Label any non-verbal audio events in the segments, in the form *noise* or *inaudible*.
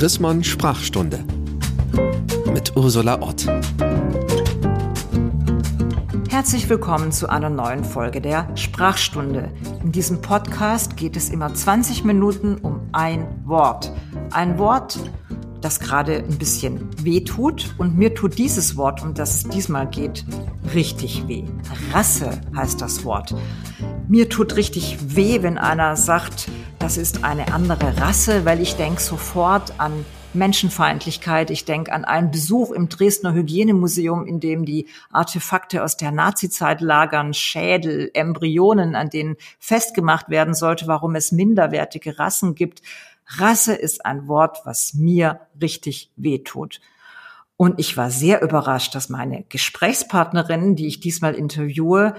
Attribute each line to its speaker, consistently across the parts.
Speaker 1: Chrismon Sprachstunde mit Ursula Ott.
Speaker 2: Herzlich willkommen zu einer neuen Folge der Sprachstunde. In diesem Podcast geht es immer 20 Minuten um ein Wort. Ein Wort, das gerade ein bisschen weh tut. Und mir tut dieses Wort, um das es diesmal geht, richtig weh. Rasse heißt das Wort. Mir tut richtig weh, wenn einer sagt, das ist eine andere Rasse, weil ich denke sofort an Menschenfeindlichkeit. Ich denke an einen Besuch im Dresdner Hygienemuseum, in dem die Artefakte aus der Nazizeit lagern, Schädel, Embryonen, an denen festgemacht werden sollte, warum es minderwertige Rassen gibt. Rasse ist ein Wort, was mir richtig wehtut. Und ich war sehr überrascht, dass meine Gesprächspartnerin, die ich diesmal interviewe,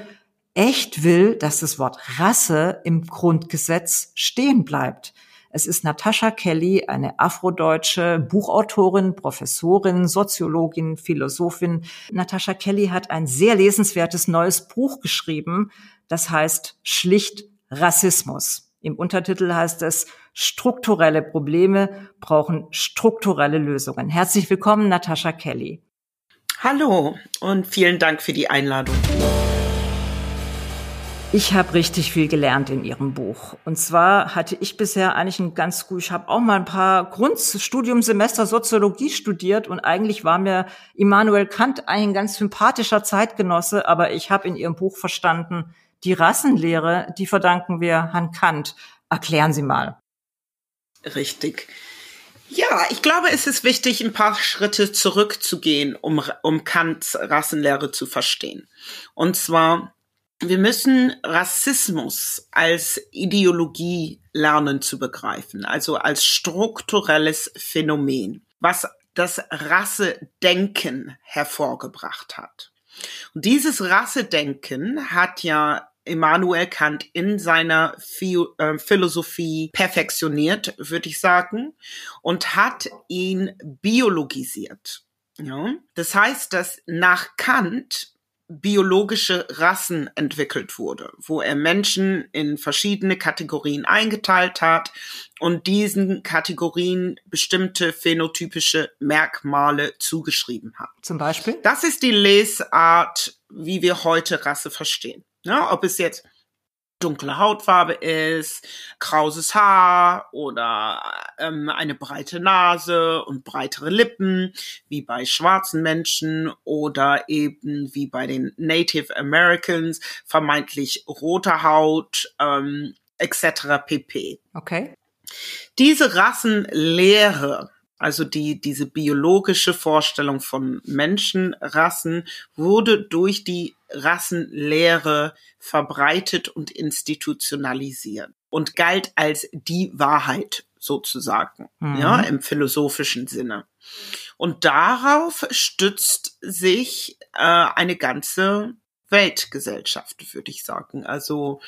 Speaker 2: echt will, dass das Wort Rasse im Grundgesetz stehen bleibt. Es ist Natascha Kelly, eine afrodeutsche Buchautorin, Professorin, Soziologin, Philosophin. Natascha Kelly hat ein sehr lesenswertes neues Buch geschrieben, das heißt schlicht Rassismus. Im Untertitel heißt es Strukturelle Probleme brauchen strukturelle Lösungen. Herzlich willkommen, Natascha Kelly.
Speaker 3: Hallo und vielen Dank für die Einladung.
Speaker 2: Ich habe richtig viel gelernt in Ihrem Buch. Und zwar hatte ich bisher eigentlich ein ganz gut, ich habe auch mal ein paar Grundstudiumsemester Soziologie studiert und eigentlich war mir Immanuel Kant ein ganz sympathischer Zeitgenosse, aber ich habe in Ihrem Buch verstanden, die Rassenlehre, die verdanken wir Herrn Kant. Erklären Sie mal.
Speaker 3: Richtig. Ja, ich glaube, es ist wichtig, ein paar Schritte zurückzugehen, um, um Kants Rassenlehre zu verstehen. Und zwar wir müssen Rassismus als Ideologie lernen zu begreifen, also als strukturelles Phänomen, was das Rassedenken hervorgebracht hat. Und dieses Rassedenken hat ja Immanuel Kant in seiner äh, Philosophie perfektioniert, würde ich sagen, und hat ihn biologisiert. Ja? Das heißt, dass nach Kant biologische Rassen entwickelt wurde, wo er Menschen in verschiedene Kategorien eingeteilt hat und diesen Kategorien bestimmte phänotypische Merkmale zugeschrieben hat.
Speaker 2: Zum Beispiel?
Speaker 3: Das ist die Lesart, wie wir heute Rasse verstehen. Ja, ob es jetzt dunkle Hautfarbe ist, krauses Haar oder ähm, eine breite Nase und breitere Lippen, wie bei schwarzen Menschen oder eben wie bei den Native Americans, vermeintlich rote Haut, ähm, etc. pp.
Speaker 2: Okay.
Speaker 3: Diese Rassenlehre also die, diese biologische Vorstellung von Menschenrassen wurde durch die Rassenlehre verbreitet und institutionalisiert und galt als die Wahrheit sozusagen, mhm. ja, im philosophischen Sinne. Und darauf stützt sich äh, eine ganze Weltgesellschaft, würde ich sagen. Also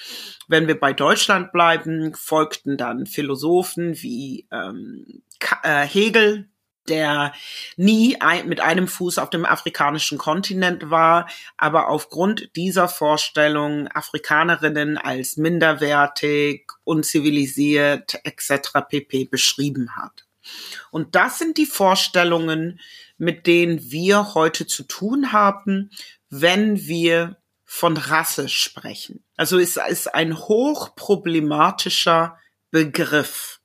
Speaker 3: wenn wir bei Deutschland bleiben, folgten dann Philosophen wie ähm, äh, Hegel, der nie mit einem Fuß auf dem afrikanischen Kontinent war, aber aufgrund dieser Vorstellung Afrikanerinnen als minderwertig, unzivilisiert etc. pp beschrieben hat. Und das sind die Vorstellungen, mit denen wir heute zu tun haben, wenn wir von Rasse sprechen. Also es ist ein hochproblematischer Begriff.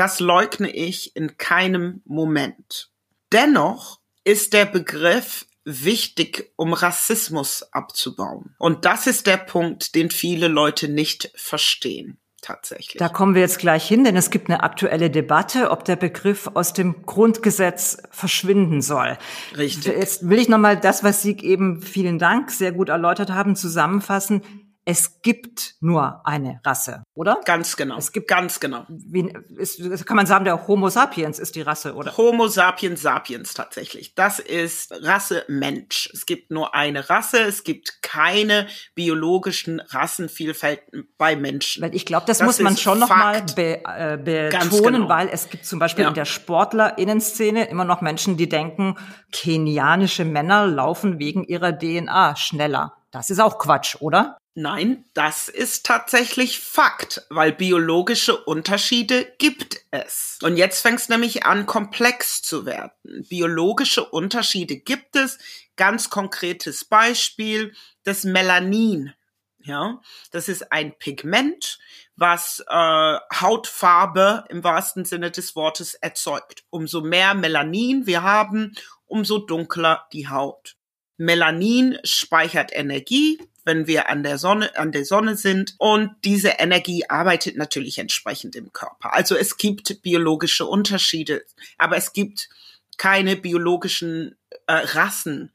Speaker 3: Das leugne ich in keinem Moment. Dennoch ist der Begriff wichtig, um Rassismus abzubauen. Und das ist der Punkt, den viele Leute nicht verstehen tatsächlich.
Speaker 2: Da kommen wir jetzt gleich hin, denn es gibt eine aktuelle Debatte, ob der Begriff aus dem Grundgesetz verschwinden soll.
Speaker 3: Richtig.
Speaker 2: Jetzt will ich nochmal das, was Sie eben, vielen Dank, sehr gut erläutert haben, zusammenfassen es gibt nur eine Rasse, oder?
Speaker 3: Ganz genau. Es gibt ganz genau.
Speaker 2: Wie, ist, kann man sagen, der Homo sapiens ist die Rasse, oder?
Speaker 3: Homo sapiens sapiens tatsächlich. Das ist Rasse Mensch. Es gibt nur eine Rasse. Es gibt keine biologischen Rassenvielfälten bei Menschen.
Speaker 2: Weil ich glaube, das, das, muss man schon noch mal be, äh, betonen, genau. weil es gibt zum Beispiel ja. in der Sportlerinnenszene immer noch Menschen, die denken, kenianische Männer laufen wegen ihrer DNA schneller Das ist auch Quatsch, oder?
Speaker 3: Nein, das ist tatsächlich Fakt, weil biologische Unterschiede gibt es. Und jetzt fängt es nämlich an, komplex zu werden. Biologische Unterschiede gibt es. Ganz konkretes Beispiel, das Melanin. Ja, das ist ein Pigment, was äh, Hautfarbe im wahrsten Sinne des Wortes erzeugt. Umso mehr Melanin wir haben, umso dunkler die Haut. Melanin speichert Energie, wenn wir an der Sonne, an der Sonne sind. Und diese Energie arbeitet natürlich entsprechend im Körper. Also es gibt biologische Unterschiede, aber es gibt keine biologischen äh, Rassen,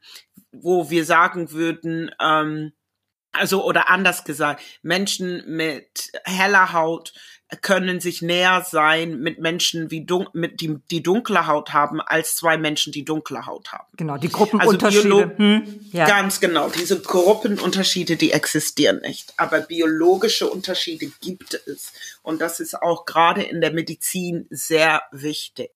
Speaker 3: wo wir sagen würden, ähm, also oder anders gesagt, Menschen mit heller Haut können sich näher sein mit Menschen, wie dun mit die, die dunkle Haut haben, als zwei Menschen, die dunkle Haut haben.
Speaker 2: Genau, die Gruppenunterschiede. Also
Speaker 3: hm, ja. Ganz genau, diese Gruppenunterschiede, die existieren nicht. Aber biologische Unterschiede gibt es. Und das ist auch gerade in der Medizin sehr wichtig.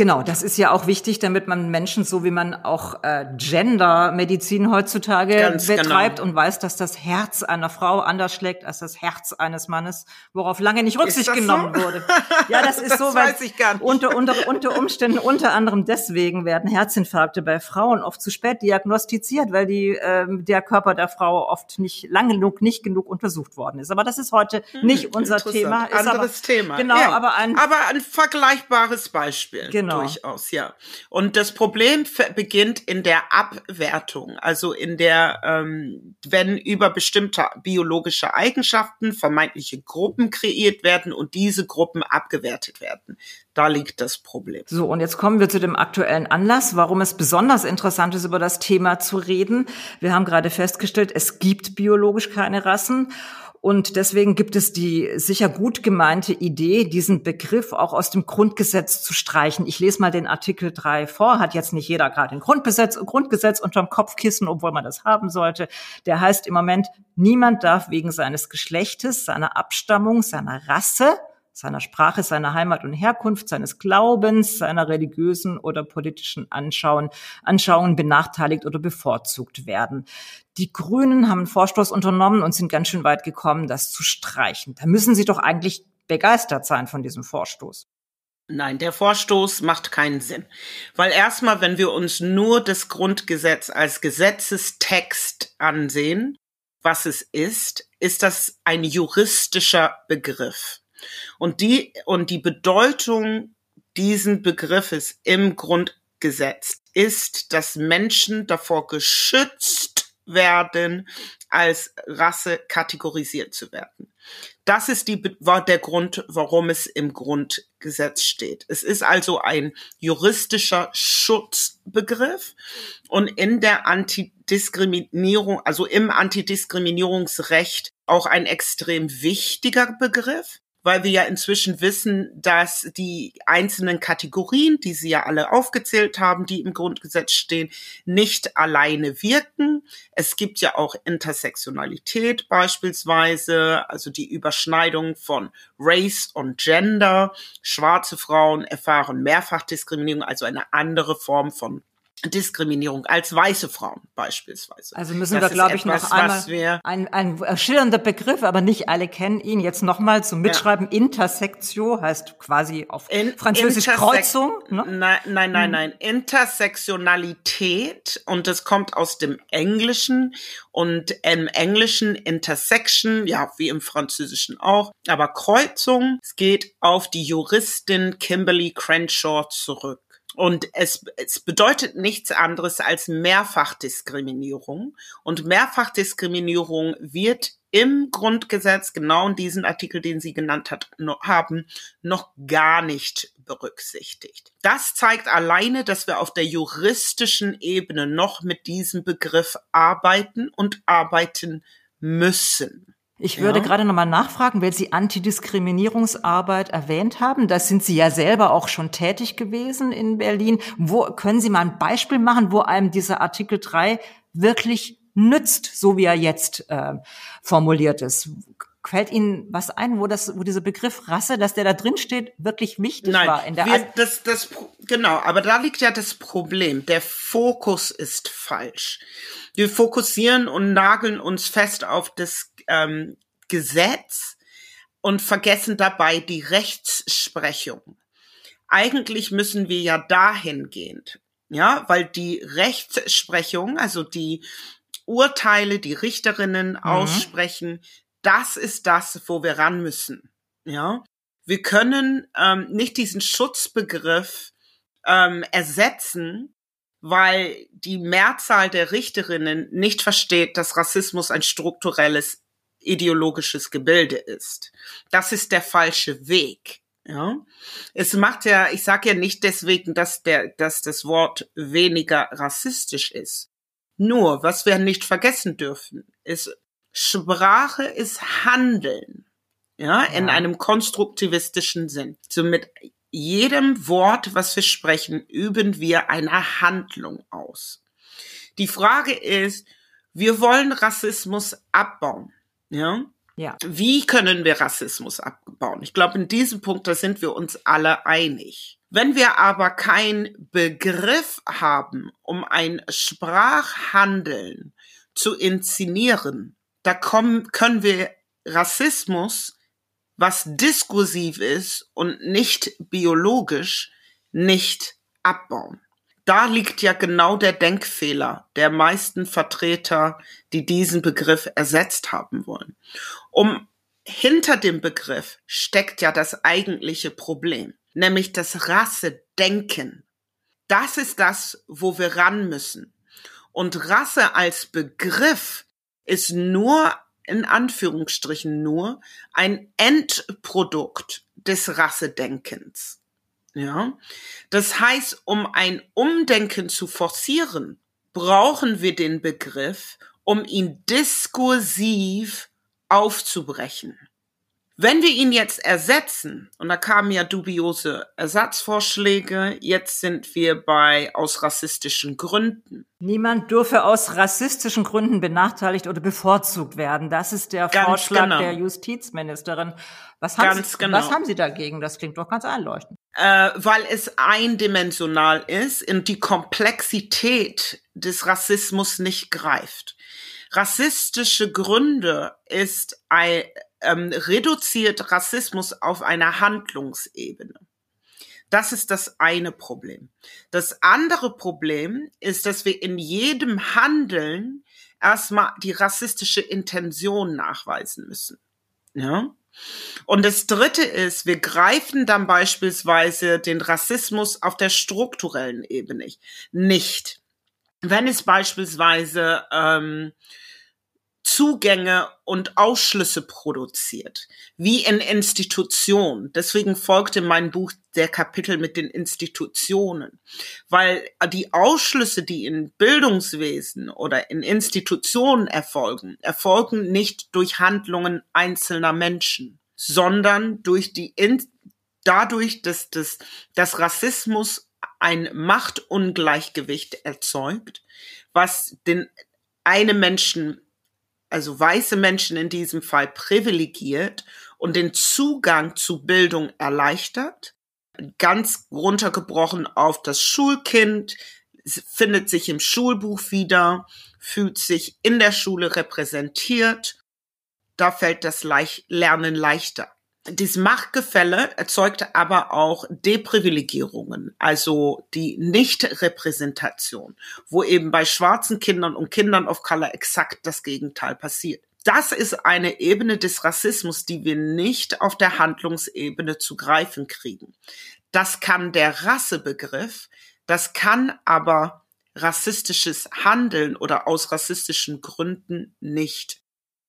Speaker 2: Genau, das ist ja auch wichtig, damit man Menschen, so wie man auch äh, Gender-Medizin heutzutage Ganz betreibt genau. und weiß, dass das Herz einer Frau anders schlägt als das Herz eines Mannes, worauf lange nicht Rücksicht genommen so? wurde. *laughs* Ja, das ist das so, weil unter, unter, unter Umständen unter anderem deswegen werden Herzinfarkte bei Frauen oft zu spät diagnostiziert, weil die, äh, der Körper der Frau oft nicht lange genug, nicht genug untersucht worden ist. Aber das ist heute hm, nicht unser Thema.
Speaker 3: Ist Anderes aber, Thema.
Speaker 2: Genau, ja. aber ein,
Speaker 3: aber ein vergleichbares Beispiel.
Speaker 2: Genau. Genau.
Speaker 3: Durchaus, ja. Und das Problem beginnt in der Abwertung, also in der, ähm, wenn über bestimmte biologische Eigenschaften vermeintliche Gruppen kreiert werden und diese Gruppen abgewertet werden. Da liegt das Problem.
Speaker 2: So, und jetzt kommen wir zu dem aktuellen Anlass, warum es besonders interessant ist, über das Thema zu reden. Wir haben gerade festgestellt, es gibt biologisch keine Rassen. Und deswegen gibt es die sicher gut gemeinte Idee, diesen Begriff auch aus dem Grundgesetz zu streichen. Ich lese mal den Artikel 3 vor, hat jetzt nicht jeder gerade ein Grundgesetz, Grundgesetz unterm Kopfkissen, obwohl man das haben sollte. Der heißt im Moment, niemand darf wegen seines Geschlechtes, seiner Abstammung, seiner Rasse, seiner Sprache, seiner Heimat und Herkunft, seines Glaubens, seiner religiösen oder politischen Anschauen, Anschauungen benachteiligt oder bevorzugt werden. Die Grünen haben einen Vorstoß unternommen und sind ganz schön weit gekommen, das zu streichen. Da müssen Sie doch eigentlich begeistert sein von diesem Vorstoß.
Speaker 3: Nein, der Vorstoß macht keinen Sinn. Weil erstmal, wenn wir uns nur das Grundgesetz als Gesetzestext ansehen, was es ist, ist das ein juristischer Begriff. Und die, und die Bedeutung diesen Begriffes im Grundgesetz ist, dass Menschen davor geschützt werden, als Rasse kategorisiert zu werden. Das ist die, war der Grund, warum es im Grundgesetz steht. Es ist also ein juristischer Schutzbegriff und in der Antidiskriminierung, also im Antidiskriminierungsrecht auch ein extrem wichtiger Begriff weil wir ja inzwischen wissen, dass die einzelnen Kategorien, die Sie ja alle aufgezählt haben, die im Grundgesetz stehen, nicht alleine wirken. Es gibt ja auch Intersektionalität beispielsweise, also die Überschneidung von Race und Gender. Schwarze Frauen erfahren Mehrfachdiskriminierung, also eine andere Form von Diskriminierung als weiße Frauen beispielsweise.
Speaker 2: Also müssen das wir, glaube ich, noch einmal ein, ein schillernder Begriff, aber nicht alle kennen ihn. Jetzt nochmal zum Mitschreiben. Ja. Intersektio heißt quasi auf In, Französisch Kreuzung.
Speaker 3: Ne? Nein, nein, nein, hm. nein. Intersektionalität und das kommt aus dem Englischen und im Englischen Intersection, ja, wie im Französischen auch. Aber Kreuzung, es geht auf die Juristin Kimberly Crenshaw zurück. Und es, es bedeutet nichts anderes als Mehrfachdiskriminierung. Und Mehrfachdiskriminierung wird im Grundgesetz, genau in diesem Artikel, den Sie genannt hat, noch, haben, noch gar nicht berücksichtigt. Das zeigt alleine, dass wir auf der juristischen Ebene noch mit diesem Begriff arbeiten und arbeiten müssen.
Speaker 2: Ich würde ja. gerade nochmal nachfragen, weil Sie Antidiskriminierungsarbeit erwähnt haben. Da sind Sie ja selber auch schon tätig gewesen in Berlin. Wo können Sie mal ein Beispiel machen, wo einem dieser Artikel 3 wirklich nützt, so wie er jetzt äh, formuliert ist? Fällt Ihnen was ein, wo das, wo dieser Begriff Rasse, dass der da drin steht, wirklich wichtig
Speaker 3: Nein,
Speaker 2: war in der
Speaker 3: wir, das, das, genau, aber da liegt ja das Problem. Der Fokus ist falsch. Wir fokussieren und nageln uns fest auf das ähm, Gesetz und vergessen dabei die Rechtsprechung. Eigentlich müssen wir ja dahingehend, ja, weil die Rechtsprechung, also die Urteile, die Richterinnen mhm. aussprechen, das ist das, wo wir ran müssen. Ja, wir können ähm, nicht diesen Schutzbegriff ähm, ersetzen, weil die Mehrzahl der Richterinnen nicht versteht, dass Rassismus ein strukturelles ideologisches Gebilde ist. Das ist der falsche Weg. Ja, es macht ja, ich sage ja nicht deswegen, dass der, dass das Wort weniger rassistisch ist. Nur, was wir nicht vergessen dürfen, ist, Sprache ist Handeln. Ja, ja. in einem konstruktivistischen Sinn. So mit jedem Wort, was wir sprechen, üben wir eine Handlung aus. Die Frage ist, wir wollen Rassismus abbauen. Ja?
Speaker 2: Ja.
Speaker 3: Wie können wir Rassismus abbauen? Ich glaube, in diesem Punkt, da sind wir uns alle einig. Wenn wir aber keinen Begriff haben, um ein Sprachhandeln zu inszenieren, da kommen, können wir Rassismus, was diskursiv ist und nicht biologisch, nicht abbauen da liegt ja genau der Denkfehler der meisten Vertreter, die diesen Begriff ersetzt haben wollen. Um hinter dem Begriff steckt ja das eigentliche Problem, nämlich das Rassedenken. Das ist das, wo wir ran müssen. Und Rasse als Begriff ist nur, in Anführungsstrichen nur, ein Endprodukt des Rassedenkens. Ja, das heißt, um ein Umdenken zu forcieren, brauchen wir den Begriff, um ihn diskursiv aufzubrechen. Wenn wir ihn jetzt ersetzen, und da kamen ja dubiose Ersatzvorschläge, jetzt sind wir bei aus rassistischen Gründen.
Speaker 2: Niemand dürfe aus rassistischen Gründen benachteiligt oder bevorzugt werden. Das ist der ganz Vorschlag genau. der Justizministerin. Was haben, ganz Sie, genau. was haben Sie dagegen? Das klingt doch ganz einleuchtend.
Speaker 3: Äh, weil es eindimensional ist und die Komplexität des Rassismus nicht greift. Rassistische Gründe ist ein ähm, reduziert Rassismus auf einer Handlungsebene. Das ist das eine Problem. Das andere Problem ist, dass wir in jedem Handeln erstmal die rassistische Intention nachweisen müssen. Ja? Und das dritte ist, wir greifen dann beispielsweise den Rassismus auf der strukturellen Ebene nicht. Wenn es beispielsweise ähm, Zugänge und Ausschlüsse produziert, wie in Institutionen. Deswegen folgte mein Buch der Kapitel mit den Institutionen, weil die Ausschlüsse, die in Bildungswesen oder in Institutionen erfolgen, erfolgen nicht durch Handlungen einzelner Menschen, sondern durch die dadurch, dass das, dass Rassismus ein Machtungleichgewicht erzeugt, was den einem Menschen also weiße Menschen in diesem Fall privilegiert und den Zugang zu Bildung erleichtert. Ganz runtergebrochen auf das Schulkind, findet sich im Schulbuch wieder, fühlt sich in der Schule repräsentiert. Da fällt das Lernen leichter. Dieses Machtgefälle erzeugt aber auch Deprivilegierungen, also die Nichtrepräsentation, wo eben bei schwarzen Kindern und Kindern of Color exakt das Gegenteil passiert. Das ist eine Ebene des Rassismus, die wir nicht auf der Handlungsebene zu greifen kriegen. Das kann der Rassebegriff, das kann aber rassistisches Handeln oder aus rassistischen Gründen nicht.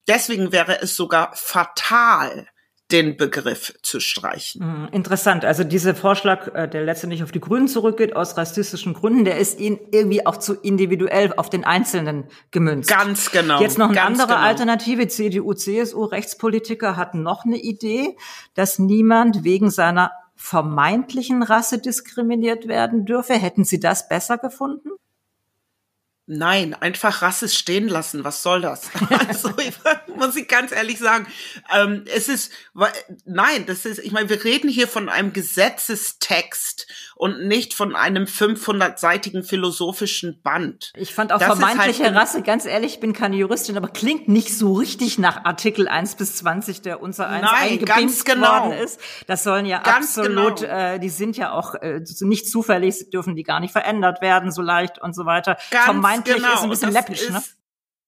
Speaker 3: Deswegen wäre es sogar fatal, den Begriff zu streichen.
Speaker 2: Hm, interessant. Also dieser Vorschlag, äh, der letztendlich auf die Grünen zurückgeht, aus rassistischen Gründen, der ist ihnen irgendwie auch zu individuell auf den Einzelnen gemünzt.
Speaker 3: Ganz genau.
Speaker 2: Jetzt noch eine
Speaker 3: andere
Speaker 2: genau. Alternative. CDU, CSU, Rechtspolitiker hatten noch eine Idee, dass niemand wegen seiner vermeintlichen Rasse diskriminiert werden dürfe. Hätten Sie das besser gefunden?
Speaker 3: Nein, einfach Rasses stehen lassen. Was soll das? *laughs* Also *laughs* ich, muss ich ganz ehrlich sagen, ähm, es ist nein, das ist. Ich meine, wir reden hier von einem Gesetzestext und nicht von einem 500-seitigen philosophischen Band.
Speaker 2: Ich fand auch das vermeintliche halt Rasse, ganz ehrlich, ich bin keine Juristin, aber klingt nicht so richtig nach Artikel 1 bis 20, der unser eins eingebindet genau. worden ist. Das sollen ja ganz absolut, genau. äh, die sind ja auch äh, nicht zufällig, dürfen die gar nicht verändert werden so leicht und so weiter.
Speaker 3: Ganz vermeintlich genau. ist ein bisschen läppisch, ne?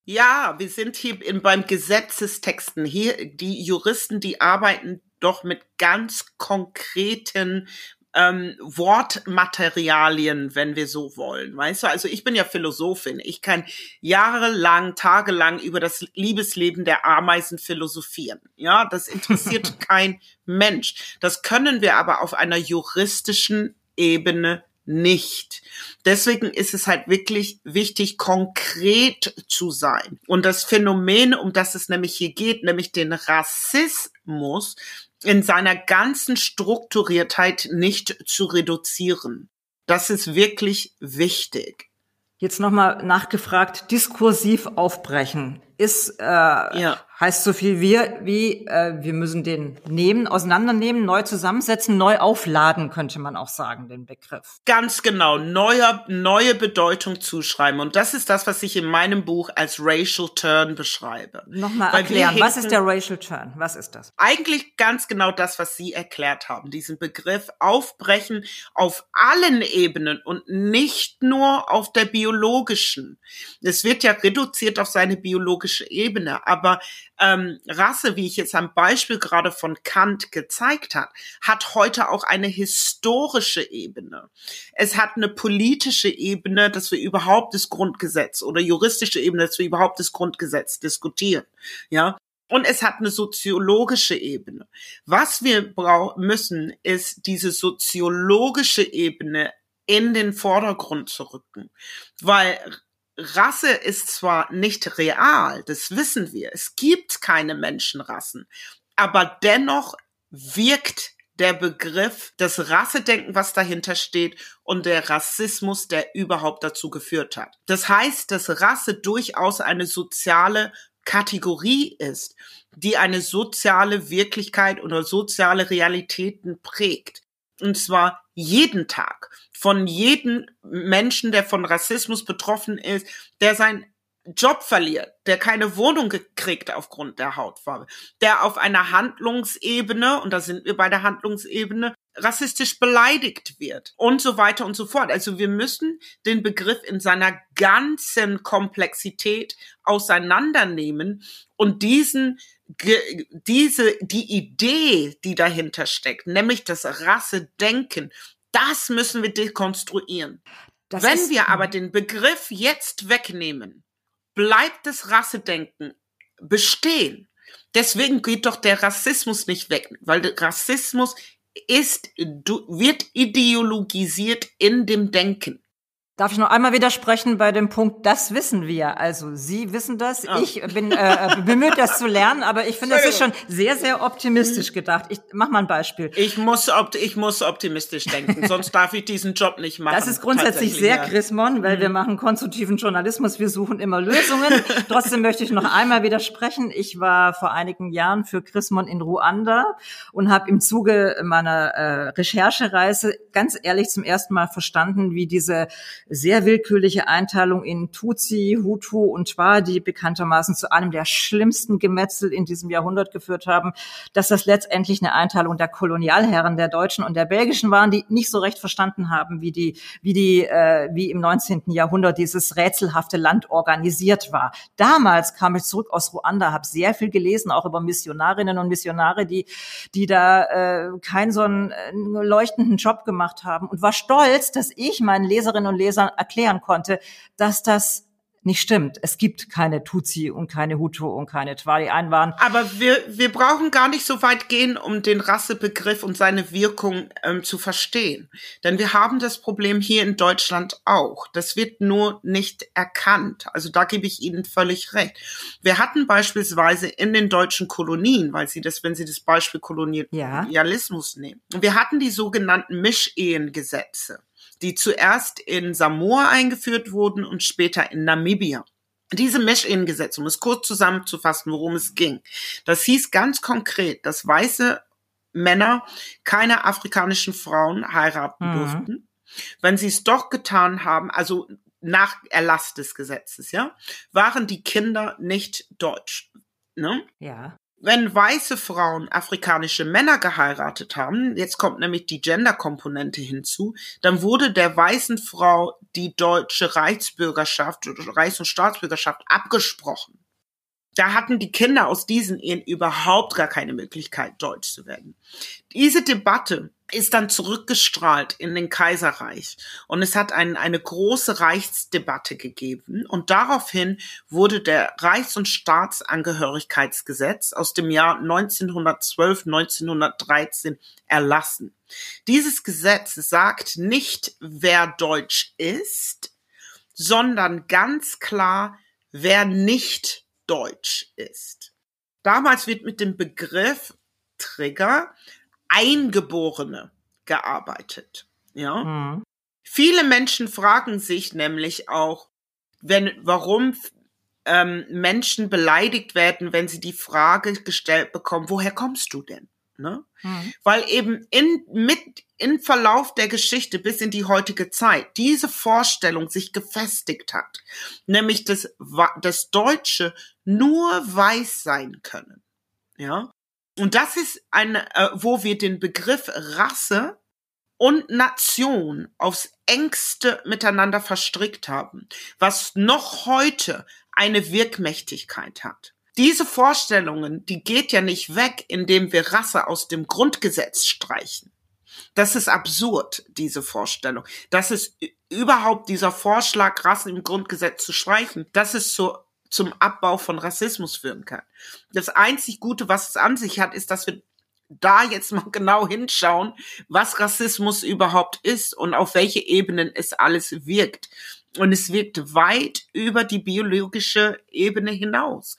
Speaker 3: Ja, wir sind hier in, beim Gesetzestexten. Hier, die Juristen, die arbeiten doch mit ganz konkreten ähm, Wortmaterialien, wenn wir so wollen. Weißt du, also ich bin ja Philosophin. Ich kann jahrelang, tagelang über das Liebesleben der Ameisen philosophieren. Ja, das interessiert *laughs* kein Mensch. Das können wir aber auf einer juristischen Ebene nicht. Deswegen ist es halt wirklich wichtig, konkret zu sein. Und das Phänomen, um das es nämlich hier geht, nämlich den Rassismus in seiner ganzen Strukturiertheit nicht zu reduzieren. Das ist wirklich wichtig.
Speaker 2: Jetzt nochmal nachgefragt, diskursiv aufbrechen ist, äh, ja. heißt so viel wir, wie äh, wir müssen den nehmen, auseinandernehmen, neu zusammensetzen, neu aufladen, könnte man auch sagen, den Begriff.
Speaker 3: Ganz genau, neuer, neue Bedeutung zuschreiben. Und das ist das, was ich in meinem Buch als Racial Turn beschreibe.
Speaker 2: Nochmal Weil erklären, was ist der Racial Turn? Was ist das?
Speaker 3: Eigentlich ganz genau das, was Sie erklärt haben. Diesen Begriff aufbrechen auf allen Ebenen und nicht nur auf der biologischen. Es wird ja reduziert auf seine biologische biologische Ebene. Aber ähm, Rasse, wie ich jetzt am Beispiel gerade von Kant gezeigt hat, hat heute auch eine historische Ebene. Es hat eine politische Ebene, dass wir überhaupt das Grundgesetz oder juristische Ebene, dass wir überhaupt das Grundgesetz diskutieren. Ja, und es hat eine soziologische Ebene. Was wir müssen, ist diese soziologische Ebene in den Vordergrund zu rücken, weil Rasse ist zwar nicht real, das wissen wir. Es gibt keine Menschenrassen. Aber dennoch wirkt der Begriff, das Rassedenken, was dahinter steht und der Rassismus, der überhaupt dazu geführt hat. Das heißt, dass Rasse durchaus eine soziale Kategorie ist, die eine soziale Wirklichkeit oder soziale Realitäten prägt. Und zwar jeden Tag von jedem Menschen, der von Rassismus betroffen ist, der sein Job verliert, der keine Wohnung gekriegt aufgrund der Hautfarbe, der auf einer Handlungsebene, und da sind wir bei der Handlungsebene, rassistisch beleidigt wird und so weiter und so fort. Also wir müssen den Begriff in seiner ganzen Komplexität auseinandernehmen und diesen diese die Idee, die dahinter steckt, nämlich das Rassedenken das müssen wir dekonstruieren. Das Wenn wir aber den Begriff jetzt wegnehmen, bleibt das Rassedenken bestehen. Deswegen geht doch der Rassismus nicht weg, weil der Rassismus ist, wird ideologisiert in dem Denken.
Speaker 2: Darf ich noch einmal widersprechen bei dem Punkt, das wissen wir. Also Sie wissen das, oh. ich bin äh, bemüht, das zu lernen, aber ich finde, das ist schon sehr, sehr optimistisch gedacht. Ich mach mal ein Beispiel.
Speaker 3: Ich muss, ich muss optimistisch denken, *laughs* sonst darf ich diesen Job nicht machen.
Speaker 2: Das ist grundsätzlich sehr ja. Chrismon, weil mhm. wir machen konstruktiven Journalismus, wir suchen immer Lösungen. *laughs* Trotzdem möchte ich noch einmal widersprechen. Ich war vor einigen Jahren für Chrismon in Ruanda und habe im Zuge meiner äh, Recherchereise ganz ehrlich zum ersten Mal verstanden, wie diese sehr willkürliche Einteilung in Tutsi, Hutu und Twa, die bekanntermaßen zu einem der schlimmsten Gemetzel in diesem Jahrhundert geführt haben, dass das letztendlich eine Einteilung der Kolonialherren der Deutschen und der Belgischen waren, die nicht so recht verstanden haben, wie die, wie die, äh, wie im 19. Jahrhundert dieses rätselhafte Land organisiert war. Damals kam ich zurück aus Ruanda, habe sehr viel gelesen, auch über Missionarinnen und Missionare, die, die da äh, keinen so einen äh, leuchtenden Job gemacht haben und war stolz, dass ich meinen Leserinnen und Lesern Lesern erklären konnte, dass das nicht stimmt. Es gibt keine Tutsi und keine Hutu und keine Twa. Die einen waren.
Speaker 3: Aber wir, wir brauchen gar nicht so weit gehen, um den Rassebegriff und seine Wirkung ähm, zu verstehen. Denn wir haben das Problem hier in Deutschland auch. Das wird nur nicht erkannt. Also da gebe ich Ihnen völlig recht. Wir hatten beispielsweise in den deutschen Kolonien, weil Sie das, wenn Sie das Beispiel Kolonialismus ja. nehmen, wir hatten die sogenannten Mischehengesetze. Die zuerst in Samoa eingeführt wurden und später in Namibia. Diese Mesh-In-Gesetze, um es kurz zusammenzufassen, worum es ging, das hieß ganz konkret, dass weiße Männer keine afrikanischen Frauen heiraten mhm. durften. Wenn sie es doch getan haben, also nach Erlass des Gesetzes, ja, waren die Kinder nicht deutsch. Ne?
Speaker 2: Ja
Speaker 3: wenn weiße Frauen afrikanische Männer geheiratet haben, jetzt kommt nämlich die Gender-Komponente hinzu, dann wurde der weißen Frau die deutsche Reichsbürgerschaft oder Reichs- und Staatsbürgerschaft abgesprochen. Da hatten die Kinder aus diesen Ehen überhaupt gar keine Möglichkeit, deutsch zu werden. Diese Debatte ist dann zurückgestrahlt in den Kaiserreich und es hat ein, eine große Reichsdebatte gegeben und daraufhin wurde der Reichs- und Staatsangehörigkeitsgesetz aus dem Jahr 1912, 1913 erlassen. Dieses Gesetz sagt nicht, wer deutsch ist, sondern ganz klar, wer nicht Deutsch ist. Damals wird mit dem Begriff Trigger Eingeborene gearbeitet. Ja. Mhm. Viele Menschen fragen sich nämlich auch, wenn, warum ähm, Menschen beleidigt werden, wenn sie die Frage gestellt bekommen, woher kommst du denn? Ne? Mhm. Weil eben in, mit, in Verlauf der Geschichte bis in die heutige Zeit diese Vorstellung sich gefestigt hat, nämlich dass das Deutsche nur weiß sein können. Ja. Und das ist eine, äh, wo wir den Begriff Rasse und Nation aufs engste miteinander verstrickt haben, was noch heute eine Wirkmächtigkeit hat. Diese Vorstellungen, die geht ja nicht weg, indem wir Rasse aus dem Grundgesetz streichen. Das ist absurd, diese Vorstellung. Das ist überhaupt dieser Vorschlag, Rassen im Grundgesetz zu streichen, dass es zu, zum Abbau von Rassismus führen kann. Das einzig Gute, was es an sich hat, ist, dass wir da jetzt mal *laughs* genau hinschauen, was Rassismus überhaupt ist und auf welche Ebenen es alles wirkt. Und es wirkt weit über die biologische Ebene hinaus.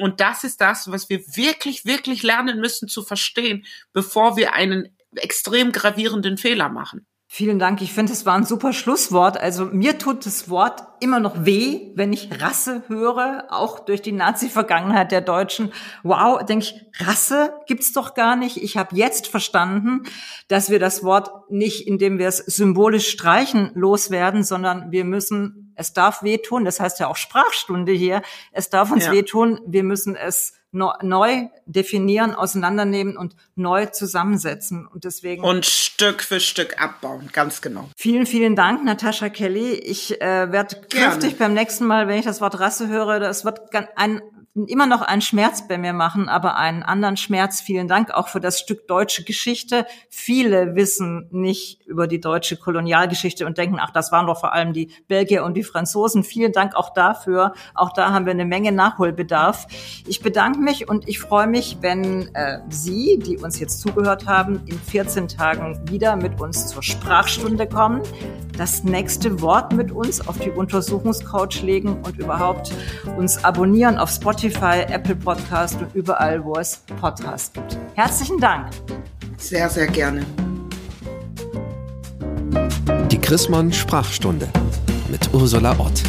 Speaker 3: Und das ist das, was wir wirklich, wirklich lernen müssen zu verstehen, bevor wir einen extrem gravierenden Fehler machen.
Speaker 2: Vielen Dank. Ich finde, es war ein super Schlusswort. Also mir tut das Wort immer noch weh, wenn ich Rasse höre, auch durch die Nazi-Vergangenheit der Deutschen. Wow, denke ich, Rasse gibt's doch gar nicht. Ich habe jetzt verstanden, dass wir das Wort nicht, indem wir es symbolisch streichen, loswerden, sondern wir müssen, es darf wehtun. Das heißt ja auch Sprachstunde hier. Es darf uns ja. wehtun. Wir müssen es neu definieren, auseinandernehmen und neu zusammensetzen. Und deswegen.
Speaker 3: Und Stück für Stück abbauen, ganz genau.
Speaker 2: Vielen, vielen Dank, Natascha Kelly. Ich äh, werde kräftig beim nächsten Mal, wenn ich das Wort Rasse höre, das wird ein immer noch einen Schmerz bei mir machen, aber einen anderen Schmerz. Vielen Dank auch für das Stück deutsche Geschichte. Viele wissen nicht über die deutsche Kolonialgeschichte und denken, ach, das waren doch vor allem die Belgier und die Franzosen. Vielen Dank auch dafür. Auch da haben wir eine Menge Nachholbedarf. Ich bedanke mich und ich freue mich, wenn äh, Sie, die uns jetzt zugehört haben, in 14 Tagen wieder mit uns zur Sprachstunde kommen, das nächste Wort mit uns auf die Untersuchungscouch legen und überhaupt uns abonnieren auf Spotify Apple Podcast und überall, wo es Podcasts gibt. Herzlichen Dank.
Speaker 3: Sehr, sehr gerne.
Speaker 1: Die Chrismon Sprachstunde mit Ursula Ott.